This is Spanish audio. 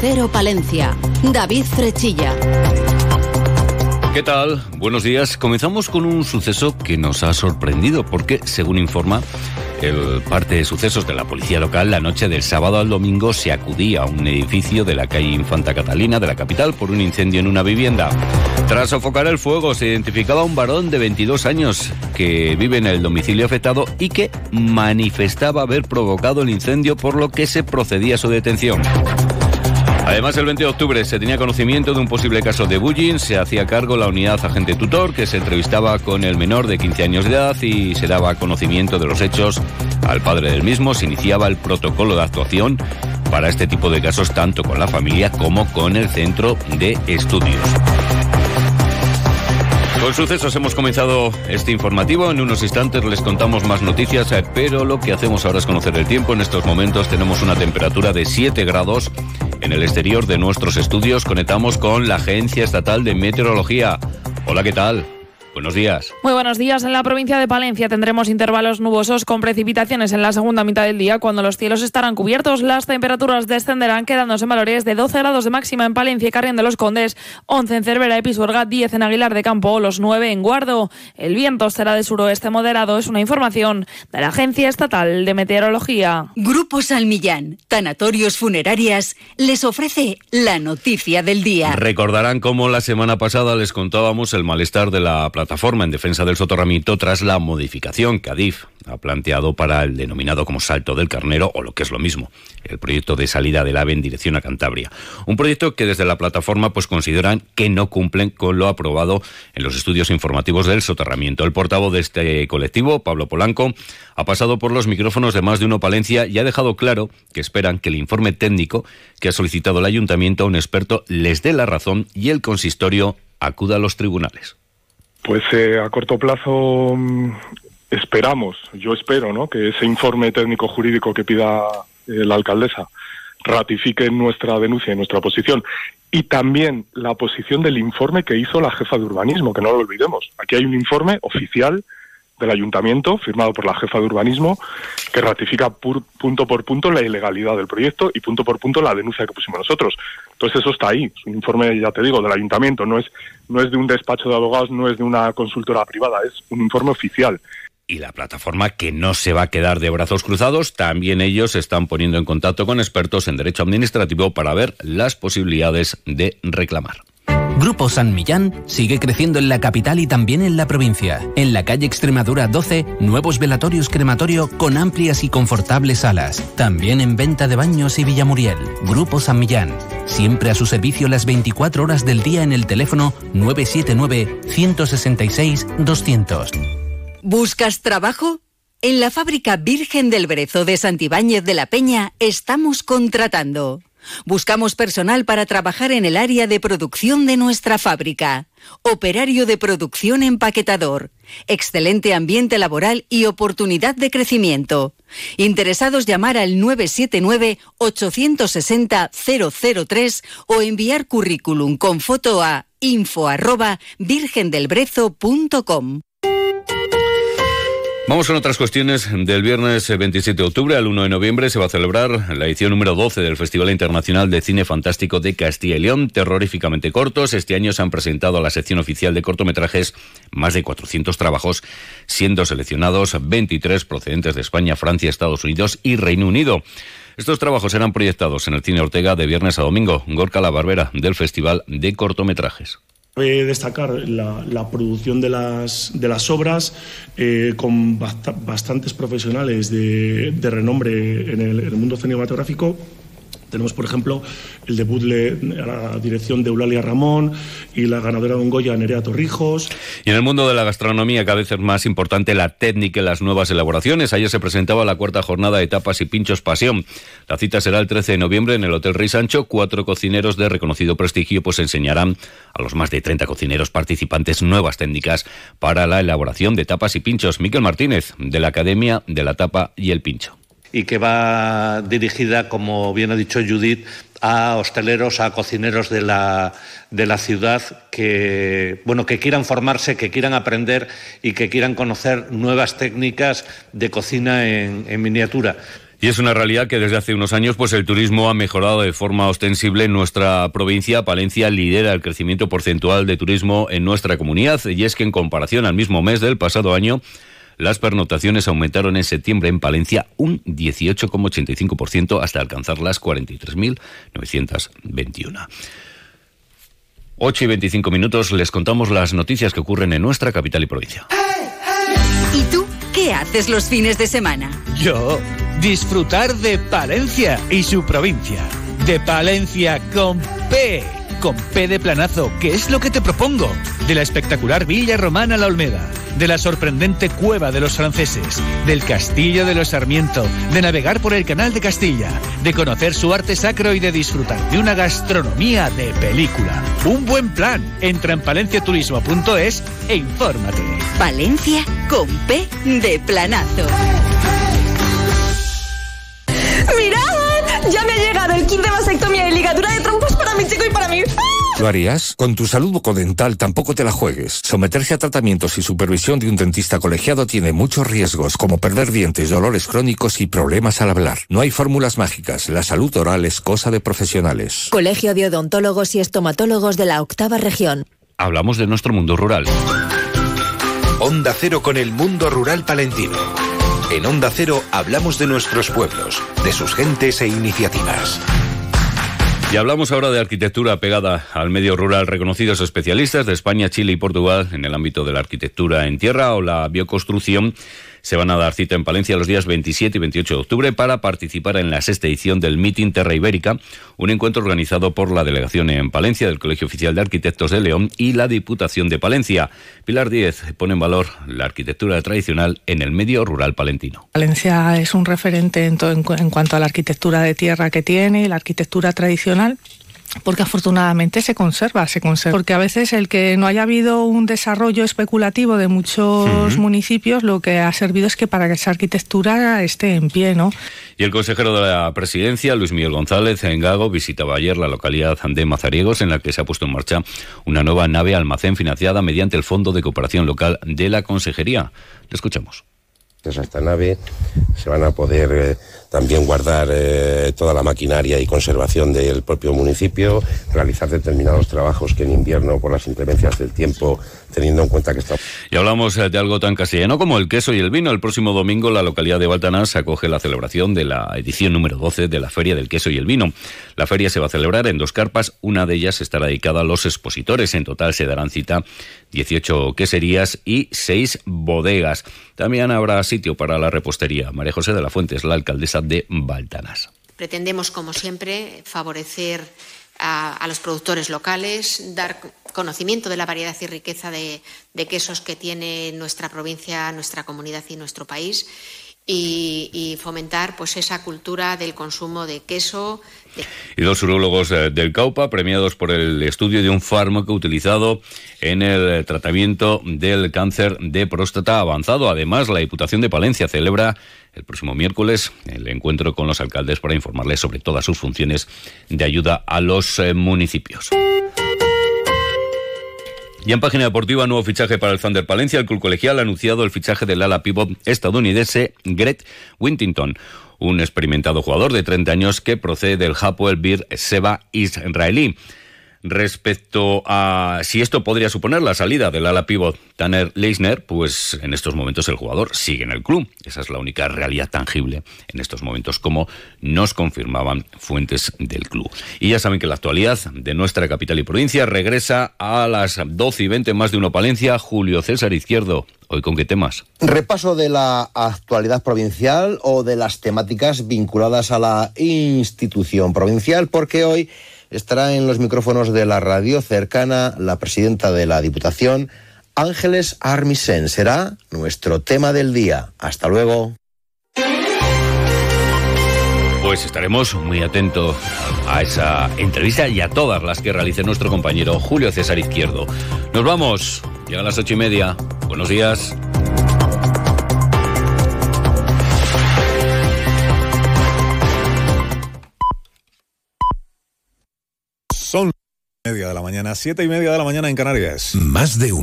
Cero Palencia. David Frechilla. ¿Qué tal? Buenos días. Comenzamos con un suceso que nos ha sorprendido porque, según informa el parte de sucesos de la policía local, la noche del sábado al domingo se acudía a un edificio de la calle Infanta Catalina de la capital por un incendio en una vivienda. Tras sofocar el fuego, se identificaba un varón de 22 años que vive en el domicilio afectado y que manifestaba haber provocado el incendio, por lo que se procedía a su detención. Además, el 20 de octubre se tenía conocimiento de un posible caso de bullying. Se hacía cargo la unidad agente tutor que se entrevistaba con el menor de 15 años de edad y se daba conocimiento de los hechos al padre del mismo. Se iniciaba el protocolo de actuación para este tipo de casos tanto con la familia como con el centro de estudios. Con sucesos hemos comenzado este informativo. En unos instantes les contamos más noticias, eh, pero lo que hacemos ahora es conocer el tiempo. En estos momentos tenemos una temperatura de 7 grados. En el exterior de nuestros estudios conectamos con la Agencia Estatal de Meteorología. Hola, ¿qué tal? Buenos días. Muy buenos días. En la provincia de Palencia tendremos intervalos nubosos con precipitaciones en la segunda mitad del día cuando los cielos estarán cubiertos. Las temperaturas descenderán quedándose en valores de 12 grados de máxima en Palencia y Carrión de los Condes, 11 en Cervera y Pisuerga, 10 en Aguilar de Campo, los 9 en Guardo. El viento será de suroeste moderado. Es una información de la Agencia Estatal de Meteorología. Grupo Salmillán, Tanatorios Funerarias, les ofrece la noticia del día. Recordarán cómo la semana pasada les contábamos el malestar de la plataforma plataforma en defensa del soterramiento tras la modificación que Adif ha planteado para el denominado como Salto del Carnero, o lo que es lo mismo, el proyecto de salida del AVE en dirección a Cantabria. Un proyecto que desde la plataforma pues consideran que no cumplen con lo aprobado en los estudios informativos del soterramiento. El portavoz de este colectivo, Pablo Polanco, ha pasado por los micrófonos de más de uno Palencia y ha dejado claro que esperan que el informe técnico que ha solicitado el ayuntamiento a un experto les dé la razón y el consistorio acuda a los tribunales. Pues eh, a corto plazo mm, esperamos, yo espero, ¿no? que ese informe técnico jurídico que pida eh, la alcaldesa ratifique nuestra denuncia y nuestra posición. Y también la posición del informe que hizo la jefa de urbanismo, que no lo olvidemos. Aquí hay un informe oficial del ayuntamiento, firmado por la jefa de urbanismo, que ratifica punto por punto la ilegalidad del proyecto y punto por punto la denuncia que pusimos nosotros. Entonces eso está ahí, es un informe, ya te digo, del ayuntamiento, no es, no es de un despacho de abogados, no es de una consultora privada, es un informe oficial. Y la plataforma que no se va a quedar de brazos cruzados, también ellos se están poniendo en contacto con expertos en derecho administrativo para ver las posibilidades de reclamar. Grupo San Millán sigue creciendo en la capital y también en la provincia. En la calle Extremadura 12, nuevos velatorios crematorio con amplias y confortables salas. También en venta de baños y Villamuriel. Grupo San Millán. Siempre a su servicio las 24 horas del día en el teléfono 979-166-200. ¿Buscas trabajo? En la fábrica Virgen del Brezo de Santibáñez de la Peña estamos contratando. Buscamos personal para trabajar en el área de producción de nuestra fábrica. Operario de producción empaquetador. Excelente ambiente laboral y oportunidad de crecimiento. Interesados llamar al 979-860-003 o enviar currículum con foto a info. Vamos con otras cuestiones. Del viernes 27 de octubre al 1 de noviembre se va a celebrar la edición número 12 del Festival Internacional de Cine Fantástico de Castilla y León, terroríficamente cortos. Este año se han presentado a la sección oficial de cortometrajes más de 400 trabajos, siendo seleccionados 23 procedentes de España, Francia, Estados Unidos y Reino Unido. Estos trabajos serán proyectados en el Cine Ortega de viernes a domingo. Gorka La Barbera, del Festival de Cortometrajes. Cabe destacar la, producción de las, de las obras eh, con bastantes profesionales de, renombre en el, en el mundo cinematográfico tenemos, por ejemplo, el debut de, a la dirección de Eulalia Ramón y la ganadora de un Goya, Nerea Torrijos. Y en el mundo de la gastronomía cada vez es más importante la técnica y las nuevas elaboraciones. Ayer se presentaba la cuarta jornada de tapas y pinchos pasión. La cita será el 13 de noviembre en el Hotel Rey Sancho. Cuatro cocineros de reconocido prestigio pues enseñarán a los más de 30 cocineros participantes nuevas técnicas para la elaboración de tapas y pinchos. Miquel Martínez, de la Academia de la Tapa y el Pincho y que va dirigida, como bien ha dicho Judith, a hosteleros, a cocineros de la, de la ciudad que, bueno, que quieran formarse, que quieran aprender y que quieran conocer nuevas técnicas de cocina en, en miniatura. Y es una realidad que desde hace unos años pues el turismo ha mejorado de forma ostensible en nuestra provincia. Palencia lidera el crecimiento porcentual de turismo en nuestra comunidad y es que en comparación al mismo mes del pasado año las pernotaciones aumentaron en septiembre en Palencia un 18,85% hasta alcanzar las 43.921. 8 y 25 minutos les contamos las noticias que ocurren en nuestra capital y provincia. ¿Y tú qué haces los fines de semana? Yo disfrutar de Palencia y su provincia. De Palencia con P. Con P de planazo, que es lo que te propongo. De la espectacular Villa Romana La Olmeda. De la sorprendente Cueva de los Franceses. Del Castillo de los Sarmiento. De navegar por el Canal de Castilla. De conocer su arte sacro y de disfrutar de una gastronomía de película. Un buen plan. Entra en palenciaturismo.es e infórmate. Valencia con P de planazo. ¡Mirad! Ya me ha llegado el kit de vasectomía y ligadura de trompos para mi chico y para mí. ¿Lo harías? Con tu salud bucodental tampoco te la juegues. Someterse a tratamientos y supervisión de un dentista colegiado tiene muchos riesgos, como perder dientes, dolores crónicos y problemas al hablar. No hay fórmulas mágicas. La salud oral es cosa de profesionales. Colegio de Odontólogos y Estomatólogos de la Octava Región. Hablamos de nuestro mundo rural. Onda Cero con el mundo rural palentino. En Onda Cero hablamos de nuestros pueblos, de sus gentes e iniciativas. Y hablamos ahora de arquitectura pegada al medio rural. Reconocidos especialistas de España, Chile y Portugal en el ámbito de la arquitectura en tierra o la bioconstrucción se van a dar cita en Palencia los días 27 y 28 de octubre para participar en la sexta edición del Meeting Terra Ibérica, un encuentro organizado por la delegación en Palencia del Colegio Oficial de Arquitectos de León y la Diputación de Palencia. Pilar Díez pone en valor la arquitectura tradicional en el medio rural palentino. Palencia es un referente en, cuanto a la arquitectura de tierra que tiene, la arquitectura tradicional porque afortunadamente se conserva, se conserva. Porque a veces el que no haya habido un desarrollo especulativo de muchos uh -huh. municipios, lo que ha servido es que para que esa arquitectura esté en pie, ¿no? Y el consejero de la presidencia, Luis Miguel González en Gago, visitaba ayer la localidad de Mazariegos, en la que se ha puesto en marcha una nueva nave almacén financiada mediante el Fondo de Cooperación Local de la Consejería. Le escuchamos. Esta nave se van a poder eh, también guardar eh, toda la maquinaria y conservación del propio municipio, realizar determinados trabajos que en invierno, por las inclemencias del tiempo, teniendo en cuenta que está. Y hablamos de algo tan castellano como el queso y el vino. El próximo domingo, la localidad de Baltanás acoge la celebración de la edición número 12 de la Feria del Queso y el Vino. La feria se va a celebrar en dos carpas, una de ellas estará dedicada a los expositores. En total se darán cita 18 queserías y 6 bodegas. También habrá sitio para la repostería. María José de la Fuente es la alcaldesa de Baltanás. Pretendemos, como siempre, favorecer a, los productores locales, dar conocimiento de la variedad y riqueza de quesos que tiene nuestra provincia, nuestra comunidad y nuestro país. Y, y, fomentar pues esa cultura del consumo de queso. De... Y dos urólogos eh, del Caupa premiados por el estudio de un fármaco utilizado en el tratamiento del cáncer de próstata avanzado. Además, la Diputación de Palencia celebra el próximo miércoles el encuentro con los alcaldes para informarles sobre todas sus funciones de ayuda a los eh, municipios. Y en página deportiva, nuevo fichaje para el Thunder Palencia. El club colegial ha anunciado el fichaje del ala pivot estadounidense Gret Wintington, un experimentado jugador de 30 años que procede del Hapoel Bir Seba israelí. Respecto a si esto podría suponer la salida del ala pivot Tanner Leisner, pues en estos momentos el jugador sigue en el club. Esa es la única realidad tangible en estos momentos, como nos confirmaban fuentes del club. Y ya saben que la actualidad de nuestra capital y provincia regresa a las 12 y 20 más de uno Palencia. Julio César Izquierdo, ¿hoy con qué temas? Repaso de la actualidad provincial o de las temáticas vinculadas a la institución provincial, porque hoy estará en los micrófonos de la radio cercana la presidenta de la Diputación, Ángeles Armisen. Será nuestro tema del día. Hasta luego. Pues estaremos muy atentos a esa entrevista y a todas las que realice nuestro compañero Julio César Izquierdo. Nos vamos. Llega a las ocho y media. Buenos días. La mañana, siete y media de la mañana en Canarias. Más de un